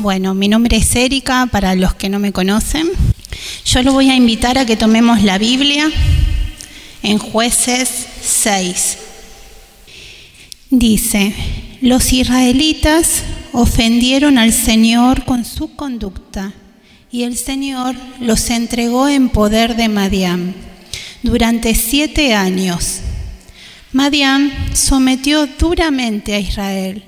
Bueno, mi nombre es Erika, para los que no me conocen. Yo lo voy a invitar a que tomemos la Biblia en jueces 6. Dice, los israelitas ofendieron al Señor con su conducta y el Señor los entregó en poder de Madián durante siete años. Madián sometió duramente a Israel.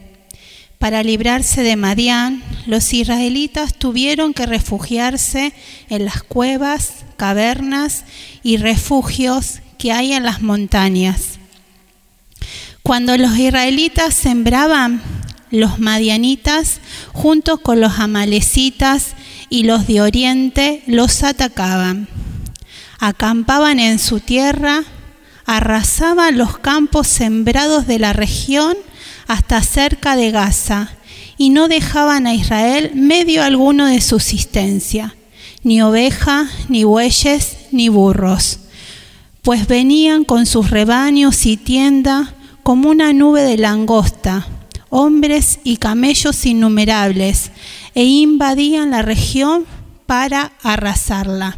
Para librarse de Madián, los israelitas tuvieron que refugiarse en las cuevas, cavernas y refugios que hay en las montañas. Cuando los israelitas sembraban, los madianitas, junto con los amalecitas y los de oriente, los atacaban. Acampaban en su tierra, arrasaban los campos sembrados de la región hasta cerca de Gaza, y no dejaban a Israel medio alguno de subsistencia, ni oveja, ni bueyes, ni burros, pues venían con sus rebaños y tienda como una nube de langosta, hombres y camellos innumerables, e invadían la región para arrasarla.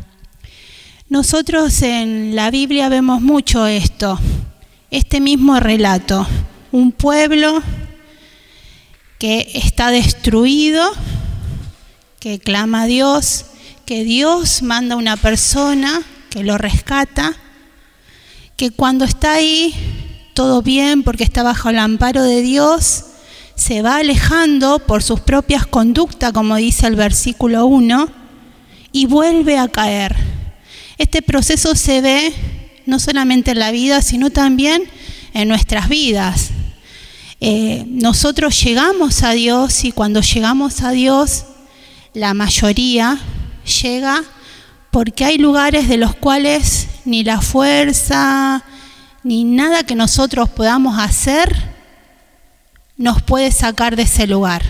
Nosotros en la Biblia vemos mucho esto, este mismo relato, un pueblo que está destruido, que clama a Dios, que Dios manda a una persona que lo rescata, que cuando está ahí todo bien porque está bajo el amparo de Dios, se va alejando por sus propias conductas, como dice el versículo 1, y vuelve a caer. Este proceso se ve no solamente en la vida, sino también en nuestras vidas. Eh, nosotros llegamos a Dios y cuando llegamos a Dios, la mayoría llega porque hay lugares de los cuales ni la fuerza, ni nada que nosotros podamos hacer nos puede sacar de ese lugar.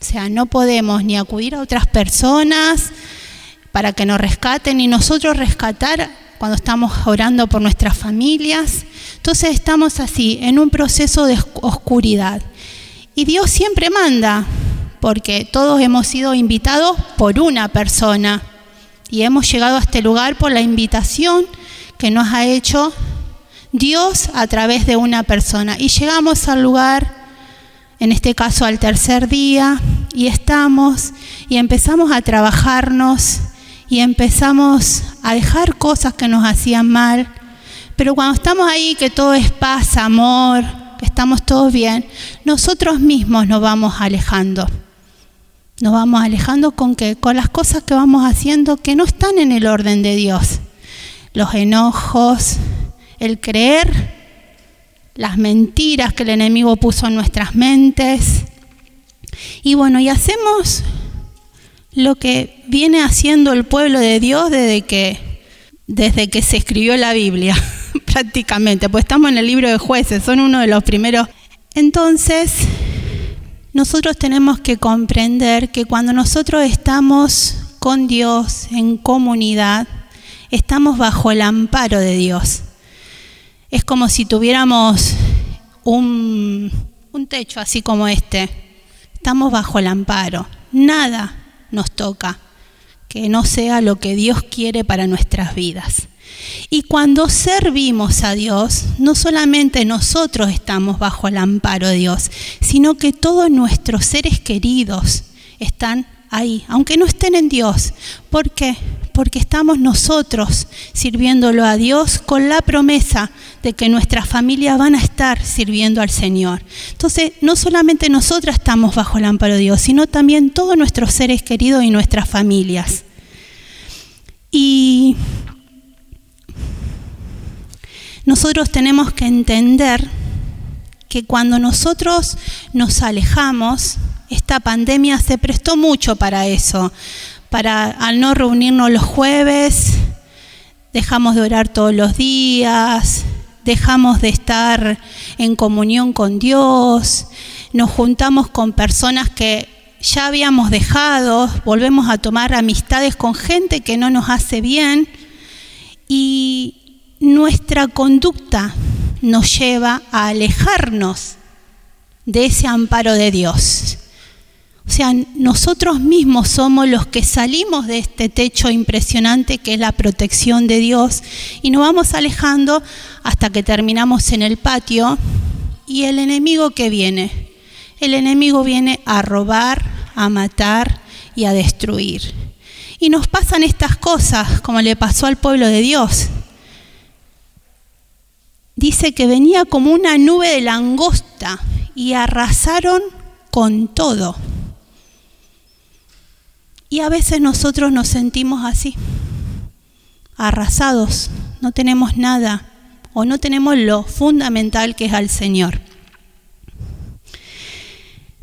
O sea, no podemos ni acudir a otras personas para que nos rescaten, ni nosotros rescatar cuando estamos orando por nuestras familias. Entonces estamos así, en un proceso de oscuridad. Y Dios siempre manda, porque todos hemos sido invitados por una persona y hemos llegado a este lugar por la invitación que nos ha hecho Dios a través de una persona. Y llegamos al lugar en este caso al tercer día, y estamos y empezamos a trabajarnos y empezamos a dejar cosas que nos hacían mal. Pero cuando estamos ahí, que todo es paz, amor, que estamos todos bien, nosotros mismos nos vamos alejando. Nos vamos alejando con que con las cosas que vamos haciendo que no están en el orden de Dios. Los enojos, el creer las mentiras que el enemigo puso en nuestras mentes. Y bueno, y hacemos lo que viene haciendo el pueblo de Dios desde que, desde que se escribió la Biblia, prácticamente, pues estamos en el libro de jueces, son uno de los primeros. Entonces, nosotros tenemos que comprender que cuando nosotros estamos con Dios en comunidad, estamos bajo el amparo de Dios. Es como si tuviéramos un, techo así como este. Estamos bajo el amparo. Nada nos toca que no sea lo que Dios quiere para nuestras vidas. Y cuando servimos a Dios, no solamente nosotros estamos bajo el amparo de Dios, sino que todos nuestros seres queridos están ahí, aunque no estén en Dios. ¿Por qué? Porque estamos nosotros sirviéndolo a Dios con la promesa de que nuestras familias van a estar sirviendo al Señor. Entonces, no solamente nosotras estamos bajo el amparo de Dios, sino también todos nuestros seres queridos y nuestras familias. Y nosotros tenemos que entender que cuando nosotros nos alejamos, esta pandemia se prestó mucho para eso, para al no reunirnos los jueves, dejamos de orar todos los días, dejamos de estar en comunión con Dios, nos juntamos con personas que ya habíamos dejado, volvemos a tomar amistades con gente que no nos hace bien y nuestra conducta nos lleva a alejarnos de ese amparo de Dios. O sea, nosotros mismos somos los que salimos de este techo impresionante que es la protección de Dios y nos vamos alejando hasta que terminamos en el patio y el enemigo que viene. El enemigo viene a robar, a matar y a destruir. Y nos pasan estas cosas como le pasó al pueblo de Dios. Dice que venía como una nube de langosta y arrasaron con todo. Y a veces nosotros nos sentimos así, arrasados, no tenemos nada o no tenemos lo fundamental que es al Señor.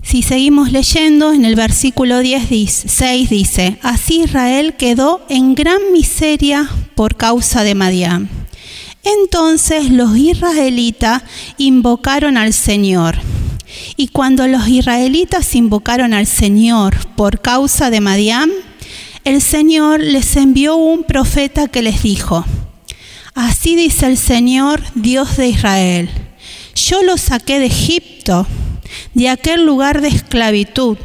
Si seguimos leyendo, en el versículo 16 dice, así Israel quedó en gran miseria por causa de Madián. Entonces los israelitas invocaron al Señor y cuando los israelitas invocaron al Señor por causa de Madián, el Señor les envió un profeta que les dijo, Así dice el Señor, Dios de Israel, yo los saqué de Egipto, de aquel lugar de esclavitud,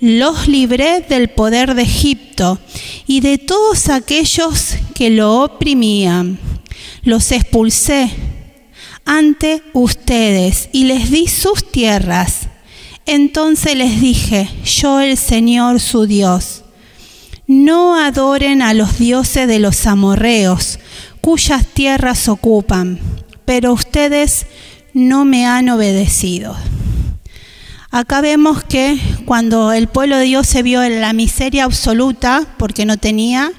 los libré del poder de Egipto y de todos aquellos que lo oprimían. Los expulsé ante ustedes y les di sus tierras. Entonces les dije, yo el Señor su Dios, no adoren a los dioses de los amorreos, cuyas tierras ocupan, pero ustedes no me han obedecido. Acá vemos que cuando el pueblo de Dios se vio en la miseria absoluta, porque no tenía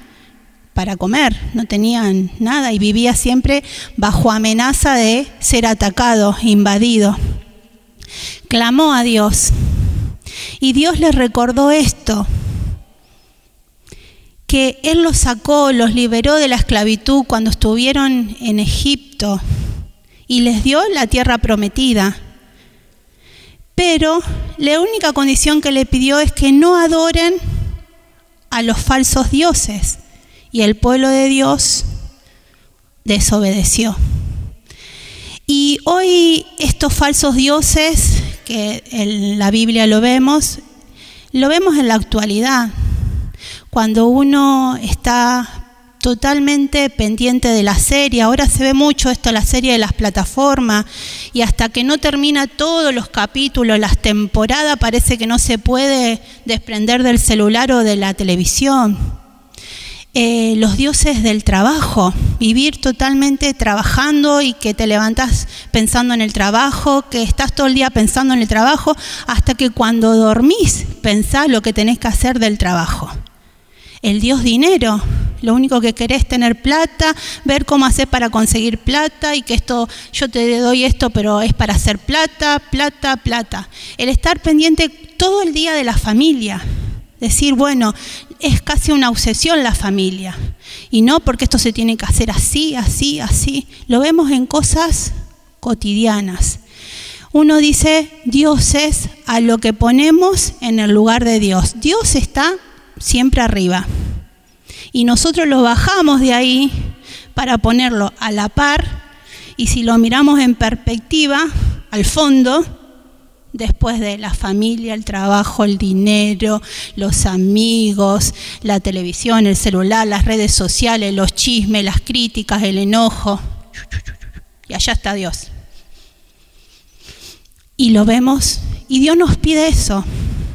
para comer, no tenían nada y vivía siempre bajo amenaza de ser atacado, invadido. Clamó a Dios y Dios le recordó esto, que Él los sacó, los liberó de la esclavitud cuando estuvieron en Egipto y les dio la tierra prometida. Pero la única condición que le pidió es que no adoren a los falsos dioses y el pueblo de Dios desobedeció. Y hoy estos falsos dioses, que en la Biblia lo vemos, lo vemos en la actualidad, cuando uno está totalmente pendiente de la serie. Ahora se ve mucho esto, la serie de las plataformas, y hasta que no termina todos los capítulos, las temporadas, parece que no se puede desprender del celular o de la televisión. Eh, los dioses del trabajo, vivir totalmente trabajando y que te levantas pensando en el trabajo, que estás todo el día pensando en el trabajo, hasta que cuando dormís pensás lo que tenés que hacer del trabajo. El dios dinero, lo único que querés es tener plata, ver cómo hacer para conseguir plata y que esto, yo te doy esto, pero es para hacer plata, plata, plata. El estar pendiente todo el día de la familia. Decir, bueno, es casi una obsesión la familia. Y no porque esto se tiene que hacer así, así, así. Lo vemos en cosas cotidianas. Uno dice, Dios es a lo que ponemos en el lugar de Dios. Dios está siempre arriba. Y nosotros lo bajamos de ahí para ponerlo a la par. Y si lo miramos en perspectiva, al fondo, después de la familia, el trabajo, el dinero, los amigos, la televisión, el celular, las redes sociales, los chismes, las críticas, el enojo. Y allá está Dios. Y lo vemos, y Dios nos pide eso,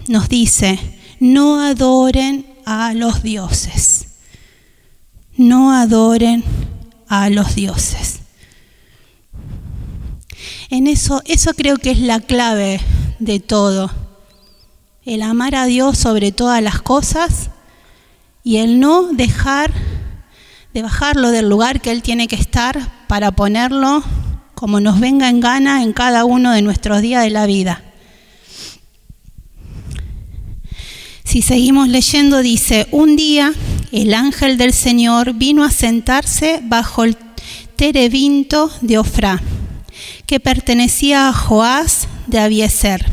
nos dice, no adoren a los dioses, no adoren a los dioses. En eso, eso creo que es la clave de todo. El amar a Dios sobre todas las cosas y el no dejar de bajarlo del lugar que Él tiene que estar para ponerlo como nos venga en gana en cada uno de nuestros días de la vida. Si seguimos leyendo, dice, un día el ángel del Señor vino a sentarse bajo el terebinto de Ofrá que pertenecía a Joás de Abieser.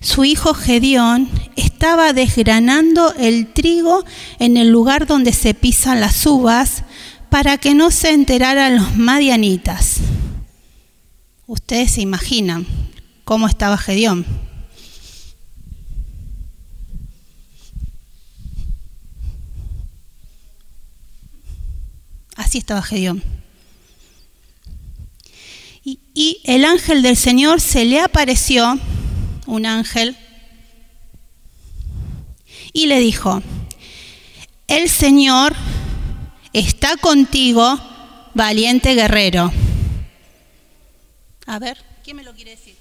Su hijo Gedeón estaba desgranando el trigo en el lugar donde se pisan las uvas para que no se enteraran los madianitas. Ustedes se imaginan cómo estaba Gedeón. Así estaba Gedeón. Y, el ángel del Señor se le apareció, un ángel, y le dijo, el Señor está contigo, valiente guerrero. A ver, ¿quién me lo quiere decir?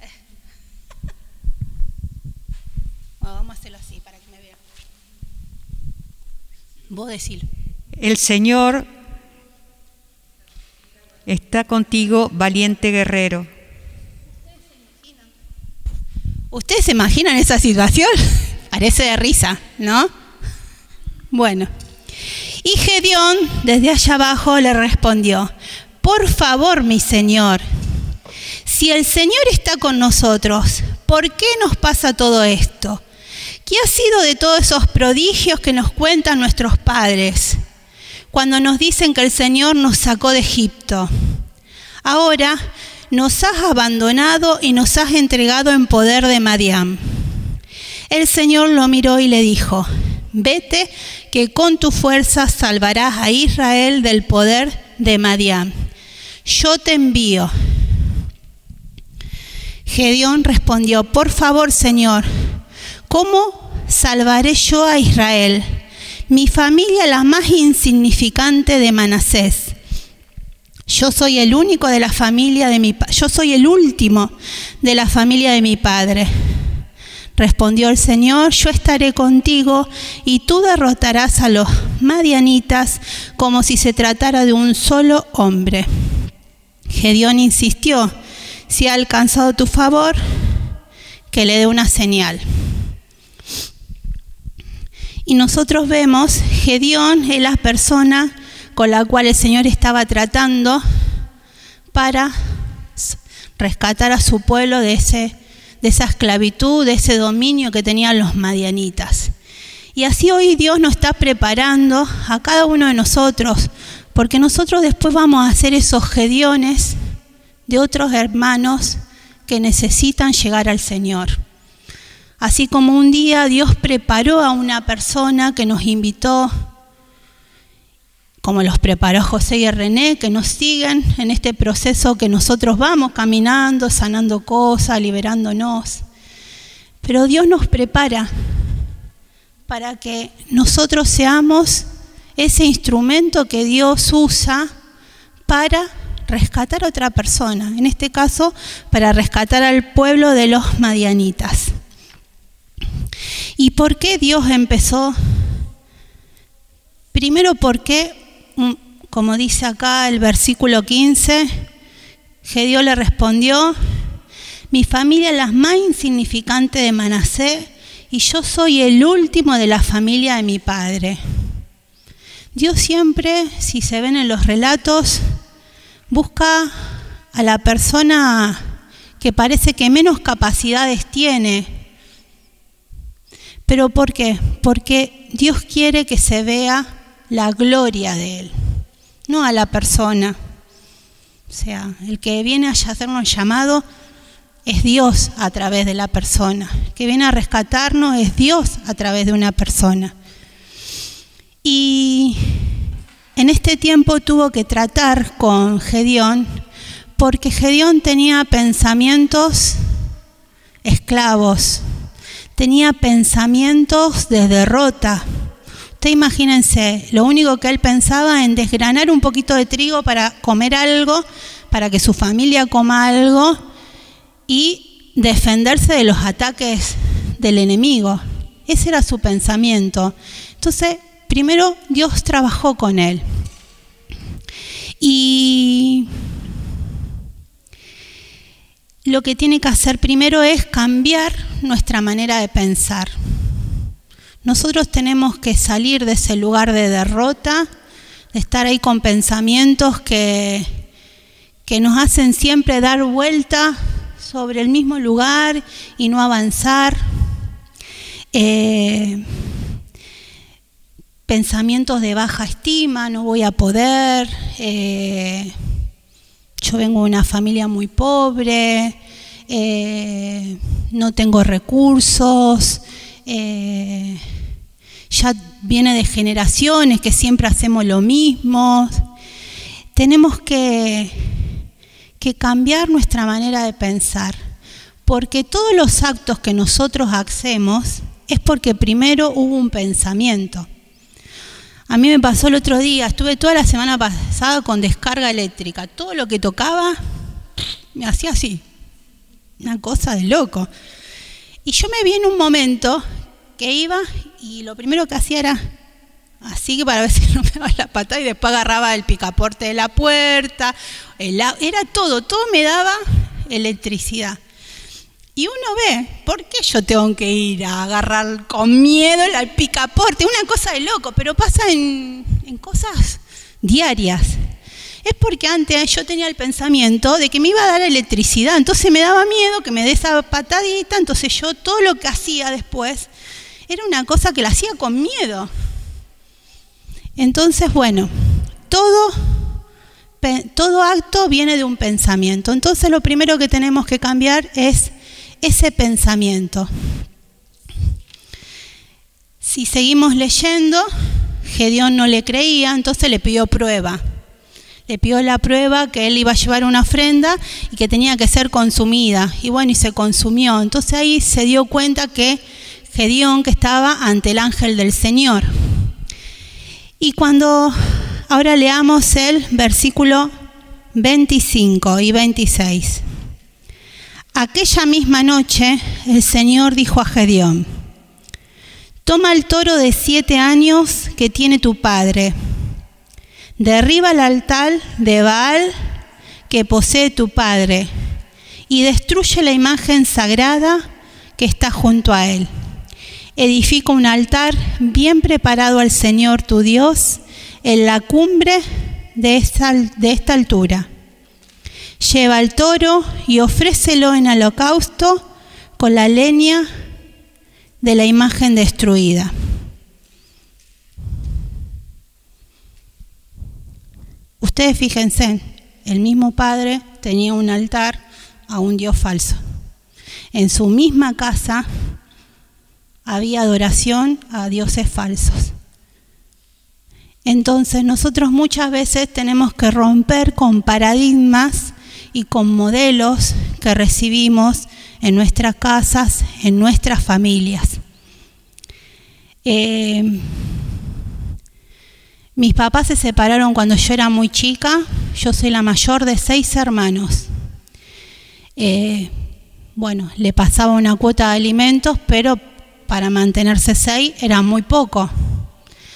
vamos a hacerlo así para que me vean. Vos decilo. El Señor está contigo, valiente guerrero. ¿Ustedes se imaginan esa situación? Parece de risa, ¿no? Bueno. Y Gedeón desde allá abajo le respondió, por favor, mi Señor, si el Señor está con nosotros, ¿por qué nos pasa todo esto? ¿Qué ha sido de todos esos prodigios que nos cuentan nuestros padres cuando nos dicen que el Señor nos sacó de Egipto? Ahora nos has abandonado y nos has entregado en poder de Madián. El Señor lo miró y le dijo, vete que con tu fuerza salvarás a Israel del poder de Madián. Yo te envío. Gedeón respondió, por favor, Señor, ¿Cómo salvaré yo a Israel? Mi familia la más insignificante de Manasés. Yo soy el único de la familia de mi yo soy el último de la familia de mi padre. Respondió el Señor, yo estaré contigo y tú derrotarás a los madianitas como si se tratara de un solo hombre. Gedeón insistió, si ha alcanzado tu favor, que le dé una señal. Y nosotros vemos, Gedeón es la persona con la cual el Señor estaba tratando para rescatar a su pueblo de, ese, de esa esclavitud, de ese dominio que tenían los madianitas. Y así hoy Dios nos está preparando a cada uno de nosotros, porque nosotros después vamos a hacer esos Gedeones de otros hermanos que necesitan llegar al Señor. Así como un día Dios preparó a una persona que nos invitó, como los preparó José y René, que nos siguen en este proceso que nosotros vamos caminando, sanando cosas, liberándonos. Pero Dios nos prepara para que nosotros seamos ese instrumento que Dios usa para rescatar a otra persona, en este caso para rescatar al pueblo de los madianitas. ¿Y por qué Dios empezó? Primero porque, mm, como dice acá el versículo 15, Gedeón le respondió, mi familia es la más insignificante de Manasé y yo soy el último de la familia de mi padre. Dios siempre, si se ven en los relatos, busca a la persona que parece que menos capacidades tiene ¿Pero por qué? Porque Dios quiere que se vea la gloria de Él, no a la persona. O sea, el que viene a hacernos llamado es Dios a través de la persona. El que viene a rescatarnos es Dios a través de una persona. Y en este tiempo tuvo que tratar con Gedeón porque Gedeón tenía pensamientos esclavos, tenía pensamientos de derrota. Usted imagínense, lo único que él pensaba en desgranar un poquito de trigo para comer algo, para que su familia coma algo y defenderse de los ataques del enemigo. Ese era su pensamiento. Entonces, primero Dios trabajó con él. Y lo que tiene que hacer primero es cambiar nuestra manera de pensar. Nosotros tenemos que salir de ese lugar de derrota, de estar ahí con pensamientos que, que nos hacen siempre dar vuelta sobre el mismo lugar y no avanzar. Eh, pensamientos de baja estima, no voy a poder. Eh, yo vengo de una familia muy pobre, eh, no tengo recursos, eh, ya viene de generaciones, que siempre hacemos lo mismo. Tenemos que, que cambiar nuestra manera de pensar, porque todos los actos que nosotros hacemos es porque primero hubo un pensamiento. A mí me pasó el otro día, estuve toda la semana pasada con descarga eléctrica. Todo lo que tocaba me hacía así, una cosa de loco. Y yo me vi en un momento que iba y lo primero que hacía era así que para ver si no me daba la patada y después agarraba el picaporte de la puerta, era todo, todo me daba electricidad. Y uno ve, ¿por qué yo tengo que ir a agarrar con miedo el picaporte? Una cosa de loco, pero pasa en, cosas diarias. Es porque antes yo tenía el pensamiento de que me iba a dar electricidad, entonces me daba miedo que me dé esa patadita, entonces yo todo lo que hacía después era una cosa que la hacía con miedo. Entonces, bueno, todo, todo acto viene de un pensamiento. Entonces lo primero que tenemos que cambiar es ese pensamiento. Si seguimos leyendo, Gedeón no le creía, entonces le pidió prueba. Le pidió la prueba que él iba a llevar una ofrenda y que tenía que ser consumida. Y bueno, y se consumió. Entonces ahí se dio cuenta que Gedeón que estaba ante el ángel del Señor. Y cuando ahora leamos el versículo 25 y 26. Aquella misma noche el Señor dijo a Gedeón, toma el toro de siete años que tiene tu padre, derriba el altar de Baal que posee tu padre y destruye la imagen sagrada que está junto a él. Edifica un altar bien preparado al Señor tu Dios en la cumbre de esta, de esta altura Lleva el toro y ofrécelo en holocausto con la leña de la imagen destruida. Ustedes fíjense, el mismo padre tenía un altar a un dios falso. En su misma casa había adoración a dioses falsos. Entonces nosotros muchas veces tenemos que romper con paradigmas y con modelos que recibimos en nuestras casas, en nuestras familias. Eh, mis papás se separaron cuando yo era muy chica, yo soy la mayor de seis hermanos. Eh, bueno, le pasaba una cuota de alimentos, pero para mantenerse seis era muy poco.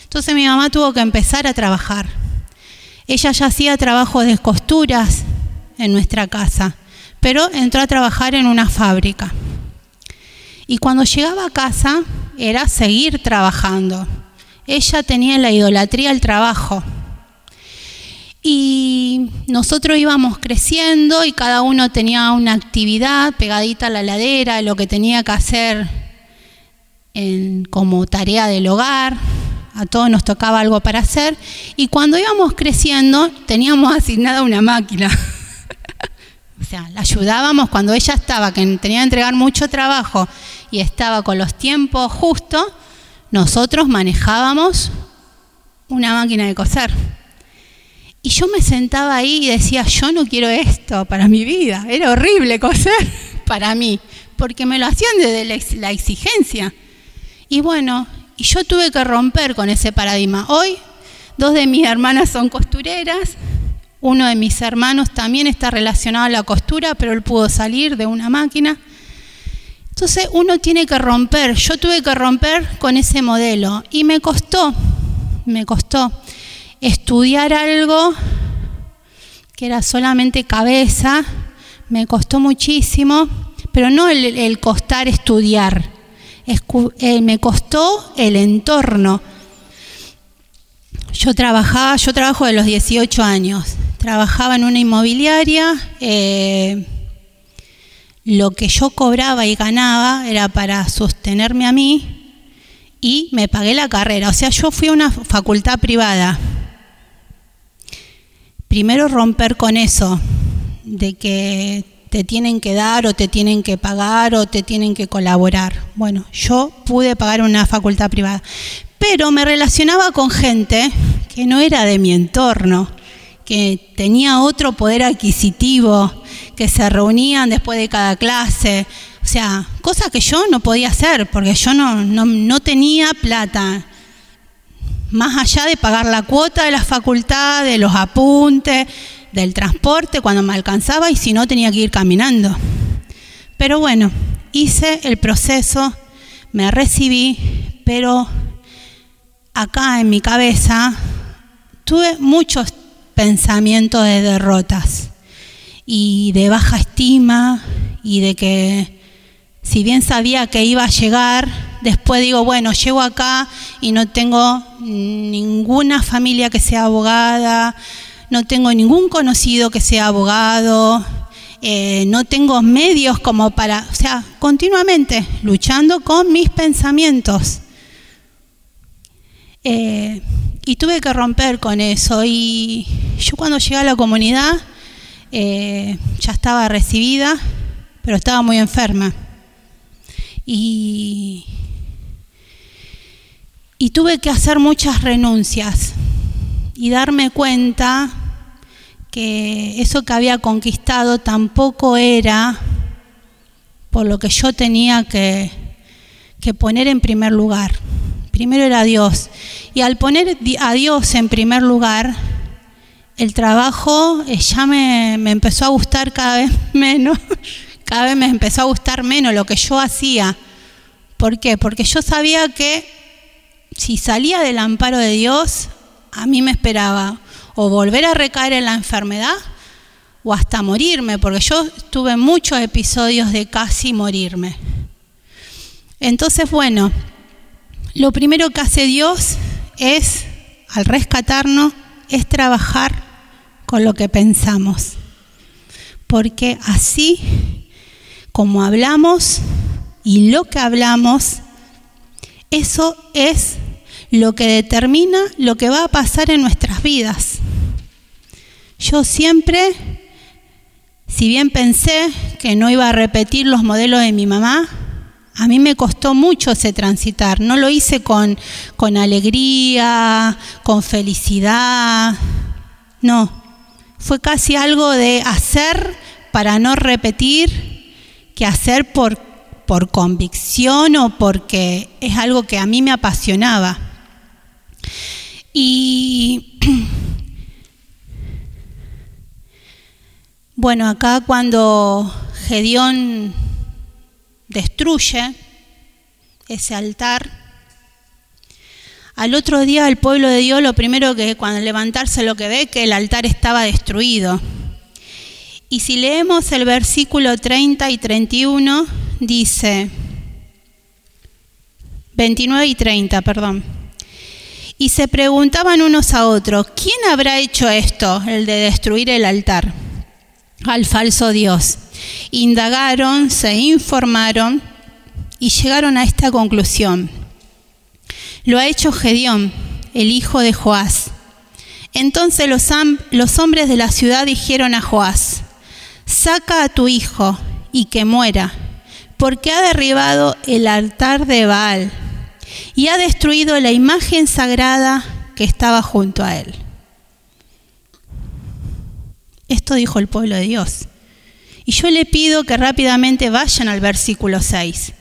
Entonces mi mamá tuvo que empezar a trabajar. Ella ya hacía trabajo de costuras, en nuestra casa, pero entró a trabajar en una fábrica. Y cuando llegaba a casa era seguir trabajando. Ella tenía la idolatría al trabajo. Y nosotros íbamos creciendo y cada uno tenía una actividad pegadita a la ladera, lo que tenía que hacer como tarea del hogar. A todos nos tocaba algo para hacer. Y cuando íbamos creciendo teníamos asignada una máquina. La ayudábamos cuando ella estaba, que tenía que entregar mucho trabajo y estaba con los tiempos justos, nosotros manejábamos una máquina de coser. Y yo me sentaba ahí y decía, yo no quiero esto para mi vida. Era horrible coser para mí, porque me lo hacían desde la exigencia. Y bueno, y yo tuve que romper con ese paradigma. Hoy, dos de mis hermanas son costureras, uno de mis hermanos también está relacionado a la costura, pero él pudo salir de una máquina. Entonces uno tiene que romper, yo tuve que romper con ese modelo. Y me costó, me costó estudiar algo que era solamente cabeza, me costó muchísimo, pero no el, costar estudiar, eh, me costó el entorno. Yo trabajaba, yo trabajo de los 18 años, trabajaba en una inmobiliaria, eh, lo que yo cobraba y ganaba era para sostenerme a mí y me pagué la carrera. O sea, yo fui a una facultad privada. Primero romper con eso, de que te tienen que dar o te tienen que pagar o te tienen que colaborar. Bueno, yo pude pagar una facultad privada. pero me relacionaba con gente que no era de mi entorno, que tenía otro poder adquisitivo, que se reunían después de cada clase, o sea, cosas que yo no podía hacer porque yo no, no, tenía plata, más allá de pagar la cuota de la facultad, de los apuntes, del transporte cuando me alcanzaba y si no tenía que ir caminando. Pero bueno, hice el proceso, me recibí, pero acá en mi cabeza tuve muchos pensamientos de derrotas y de baja estima y de que si bien sabía que iba a llegar, después digo, bueno, llego acá y no tengo ninguna familia que sea abogada, no tengo ningún conocido que sea abogado, eh, no tengo medios como para, o sea, continuamente luchando con mis pensamientos. Eh, y tuve que romper con eso. Y yo cuando llegué a la comunidad eh, ya estaba recibida, pero estaba muy enferma. Y, y tuve que hacer muchas renuncias y darme cuenta que eso que había conquistado tampoco era por lo que yo tenía que, poner en primer lugar. Primero era Dios. Y al poner a Dios en primer lugar, el trabajo eh, ya me, me empezó a gustar cada vez menos, cada vez me empezó a gustar menos lo que yo hacía. ¿Por qué? Porque yo sabía que si salía del amparo de Dios, a mí me esperaba o volver a recaer en la enfermedad o hasta morirme, porque yo tuve muchos episodios de casi morirme. Entonces, bueno, lo primero que hace Dios es, al rescatarnos, es trabajar con lo que pensamos. Porque así como hablamos y lo que hablamos, eso es lo que determina lo que va a pasar en nuestras vidas. Yo siempre, si bien pensé que no iba a repetir los modelos de mi mamá, a mí me costó mucho ese transitar. No lo hice con, con alegría, con felicidad. No, fue casi algo de hacer para no repetir que hacer por, por convicción o porque es algo que a mí me apasionaba. Y Bueno, acá cuando Gedeón destruye ese altar, al otro día el pueblo de Dios lo primero que cuando levantarse lo que ve que el altar estaba destruido. Y si leemos el versículo 30 y 31, dice, 29 y 30, perdón. Y se preguntaban unos a otros, ¿quién habrá hecho esto, el de destruir el altar? al falso Dios. Indagaron, se informaron y llegaron a esta conclusión. Lo ha hecho Gedeón, el hijo de Joás. Entonces los, los hombres de la ciudad dijeron a Joás, saca a tu hijo y que muera, porque ha derribado el altar de Baal y ha destruido la imagen sagrada que estaba junto a él. Esto dijo el pueblo de Dios. Y yo le pido que rápidamente vayan al versículo 6.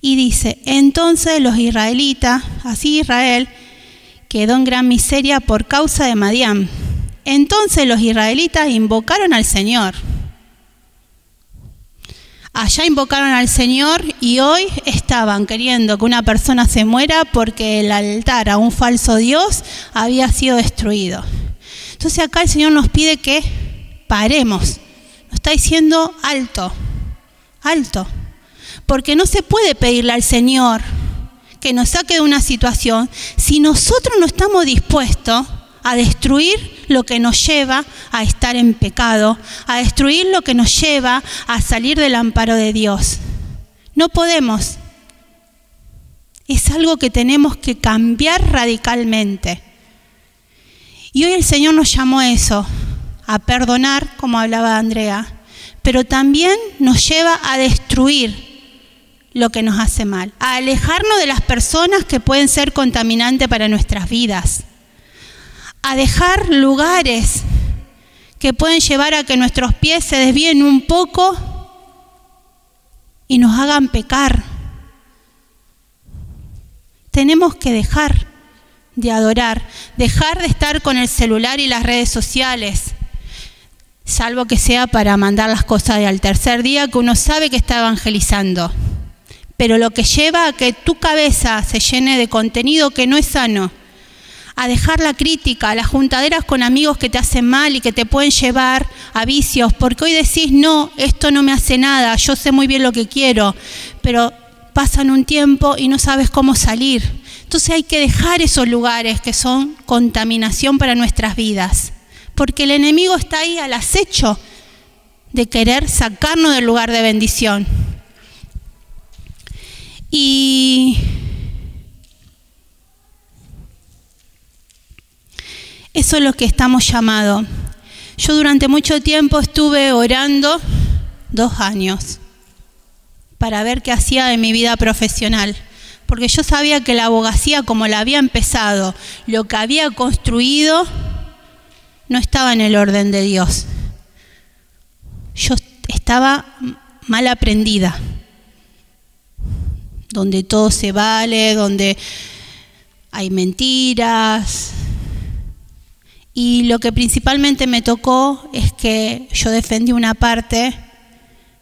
Y dice, entonces los israelitas, así Israel, quedó en gran miseria por causa de Madián. Entonces los israelitas invocaron al Señor. Allá invocaron al Señor y hoy estaban queriendo que una persona se muera porque el altar a un falso Dios había sido destruido. Entonces acá el Señor nos pide que paremos. Nos está diciendo alto, alto. Porque no se puede pedirle al Señor que nos saque de una situación si nosotros no estamos dispuestos a destruir lo que nos lleva a estar en pecado, a destruir lo que nos lleva a salir del amparo de Dios. No podemos. Es algo que tenemos que cambiar radicalmente. Y hoy el Señor nos llamó a eso, a perdonar, como hablaba Andrea, pero también nos lleva a destruir lo que nos hace mal, a alejarnos de las personas que pueden ser contaminantes para nuestras vidas, a dejar lugares que pueden llevar a que nuestros pies se desvíen un poco y nos hagan pecar. Tenemos que dejar de adorar, dejar de estar con el celular y las redes sociales, salvo que sea para mandar las cosas al tercer día que uno sabe que está evangelizando. Pero lo que lleva a que tu cabeza se llene de contenido que no es sano, a dejar la crítica, a las juntaderas con amigos que te hacen mal y que te pueden llevar a vicios, porque hoy decís, no, esto no me hace nada, yo sé muy bien lo que quiero, pero pasan un tiempo y no sabes cómo salir. Entonces hay que dejar esos lugares que son contaminación para nuestras vidas, porque el enemigo está ahí al acecho de querer sacarnos del lugar de bendición. Y Eso es lo que estamos llamados. Yo durante mucho tiempo estuve orando dos años para ver qué hacía de mi vida profesional, porque yo sabía que la abogacía como la había empezado, lo que había construido, no estaba en el orden de Dios. Yo estaba mal aprendida, donde todo se vale, donde hay mentiras, y lo que principalmente me tocó es que yo defendí una parte,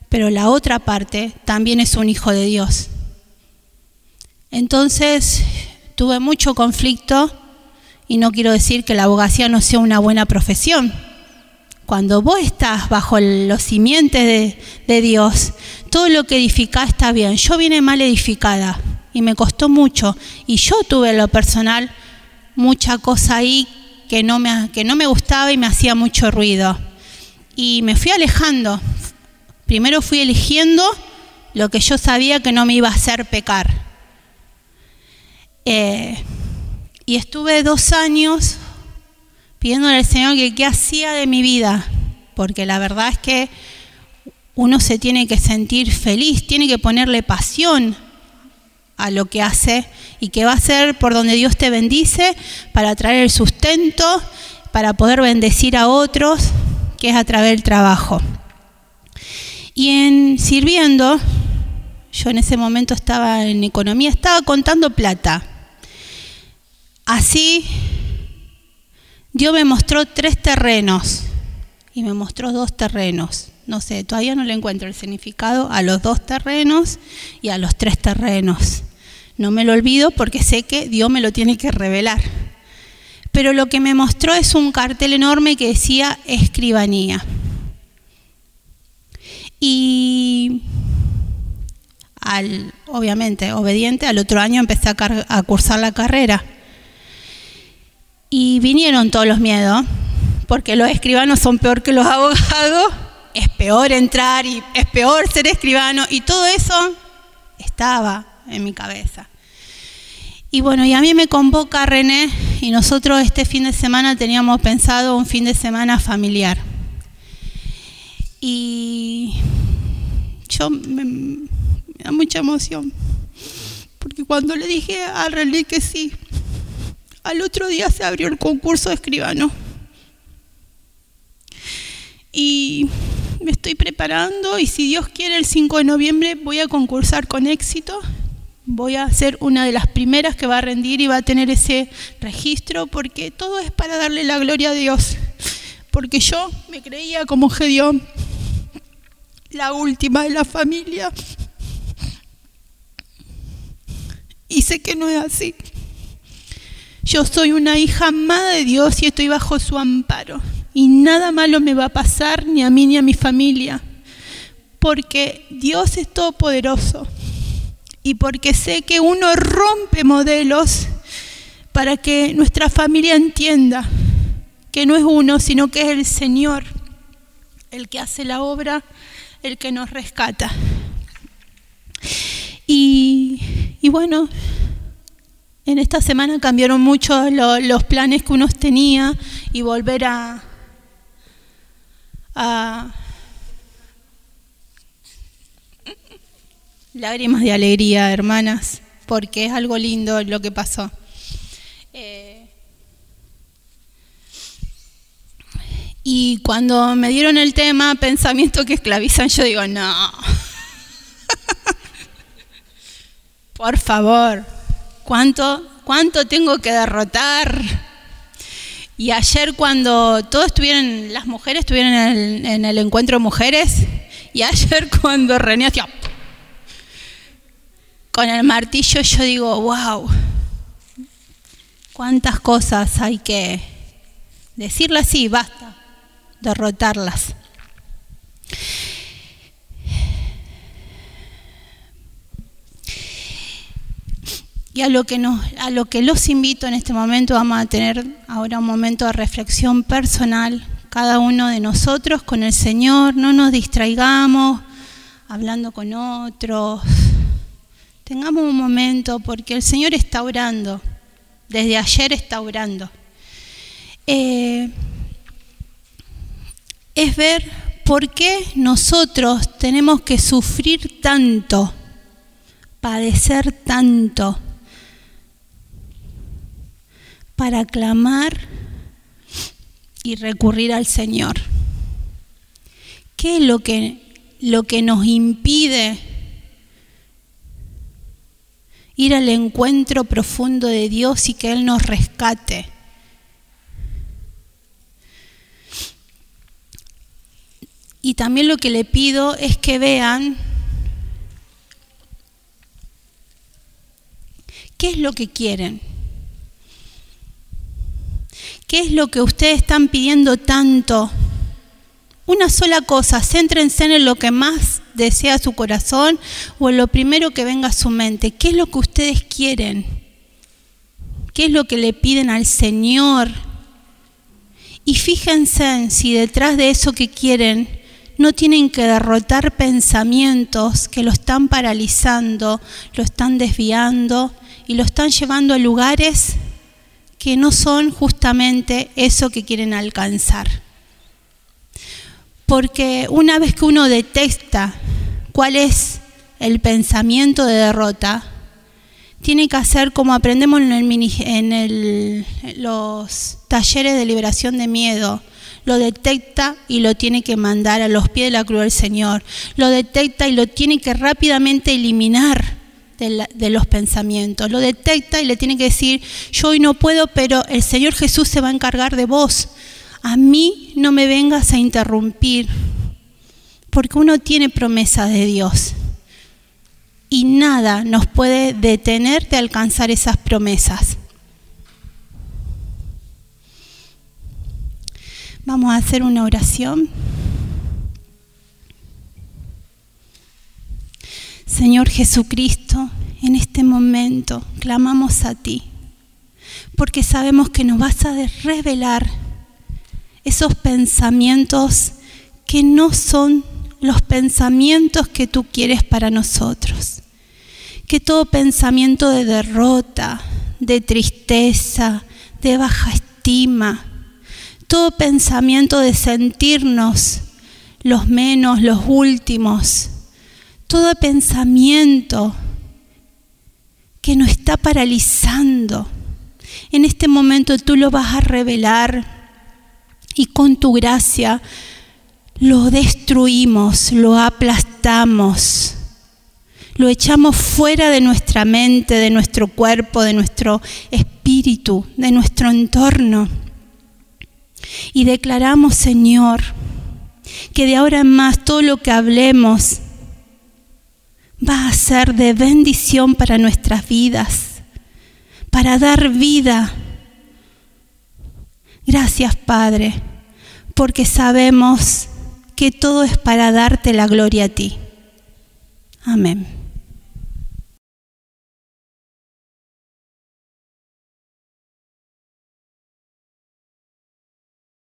pero la otra parte también es un hijo de Dios. Entonces tuve mucho conflicto y no quiero decir que la abogacía no sea una buena profesión. Cuando vos estás bajo los simientes de, Dios, todo lo que edificás está bien. Yo vine mal edificada y me costó mucho y yo tuve en lo personal mucha cosa ahí que no, me, que no me gustaba y me hacía mucho ruido. Y me fui alejando. Primero fui eligiendo lo que yo sabía que no me iba a hacer pecar. Eh, y estuve dos años pidiéndole al Señor que qué hacía de mi vida, porque la verdad es que uno se tiene que sentir feliz, tiene que ponerle pasión a lo que hace y que va a ser por donde Dios te bendice para traer el sustento, para poder bendecir a otros, que es a través del trabajo. Y en sirviendo, yo en ese momento estaba en economía, estaba contando plata. Así, Dios me mostró tres terrenos y me mostró dos terrenos. No sé, todavía no le encuentro el significado a los dos terrenos y a los tres terrenos. No me lo olvido porque sé que Dios me lo tiene que revelar. Pero lo que me mostró es un cartel enorme que decía escribanía. Y al, obviamente, obediente, al otro año empecé a, a cursar la carrera. Y vinieron todos los miedos, porque los escribanos son peor que los abogados, es peor entrar y es peor ser escribano, y todo eso estaba en mi cabeza. Y bueno, y a mí me convoca René y nosotros este fin de semana teníamos pensado un fin de semana familiar. Y yo me, da mucha emoción, porque cuando le dije a René que sí, al otro día se abrió el concurso de escribano. Y me estoy preparando y si Dios quiere el 5 de noviembre voy a concursar con éxito voy a ser una de las primeras que va a rendir y va a tener ese registro porque todo es para darle la gloria a Dios. Porque yo me creía como Gedeón, la última de la familia. Y sé que no es así. Yo soy una hija amada de Dios y estoy bajo su amparo. Y nada malo me va a pasar ni a mí ni a mi familia. Porque Dios es todopoderoso y porque sé que uno rompe modelos para que nuestra familia entienda que no es uno, sino que es el Señor el que hace la obra, el que nos rescata. Y, bueno, en esta semana cambiaron mucho los planes que uno tenía y volver a, a lágrimas de alegría, hermanas, porque es algo lindo lo que pasó. Eh, y cuando me dieron el tema, pensamiento que esclavizan, yo digo, no. Por favor, ¿cuánto, ¿cuánto tengo que derrotar? Y ayer cuando todos estuvieron, las mujeres estuvieron en el, en el encuentro de mujeres, y ayer cuando René hacía con el martillo, yo digo, wow, cuántas cosas hay que decirlas así, basta, derrotarlas. Y a lo, que nos, los invito en este momento, vamos a tener ahora un momento de reflexión personal, cada uno de nosotros con el Señor, no nos distraigamos hablando con otros, tengamos un momento porque el Señor está orando, desde ayer está orando. Eh, es ver por qué nosotros tenemos que sufrir tanto, padecer tanto para clamar y recurrir al Señor. ¿Qué es lo que, lo que nos impide ir al encuentro profundo de Dios y que Él nos rescate? Y también lo que le pido es que vean qué es lo que quieren. ¿Qué es lo que ustedes están pidiendo tanto? Una sola cosa, céntrense en lo que más desea su corazón o en lo primero que venga a su mente. ¿Qué es lo que ustedes quieren? ¿Qué es lo que le piden al Señor? Y fíjense en si detrás de eso que quieren no tienen que derrotar pensamientos que lo están paralizando, lo están desviando y lo están llevando a lugares que no son justamente eso que quieren alcanzar. Porque una vez que uno detecta cuál es el pensamiento de derrota, tiene que hacer como aprendemos en, los talleres de liberación de miedo. Lo detecta y lo tiene que mandar a los pies de la cruz del Señor. Lo detecta y lo tiene que rápidamente eliminar de, los pensamientos. Lo detecta y le tiene que decir, yo hoy no puedo, pero el Señor Jesús se va a encargar de vos. A mí no me vengas a interrumpir, porque uno tiene promesas de Dios. Y nada nos puede detener de alcanzar esas promesas. Vamos a hacer una oración. Señor Jesucristo, en este momento clamamos a ti, porque sabemos que nos vas a revelar esos pensamientos que no son los pensamientos que tú quieres para nosotros. Que todo pensamiento de derrota, de tristeza, de baja estima, todo pensamiento de sentirnos los menos, los últimos, todo pensamiento que nos está paralizando. En este momento tú lo vas a revelar y con tu gracia lo destruimos, lo aplastamos, lo echamos fuera de nuestra mente, de nuestro cuerpo, de nuestro espíritu, de nuestro entorno. Y declaramos, Señor, que de ahora en más todo lo que hablemos, va a ser de bendición para nuestras vidas, para dar vida. Gracias Padre, porque sabemos que todo es para darte la gloria a ti. Amén.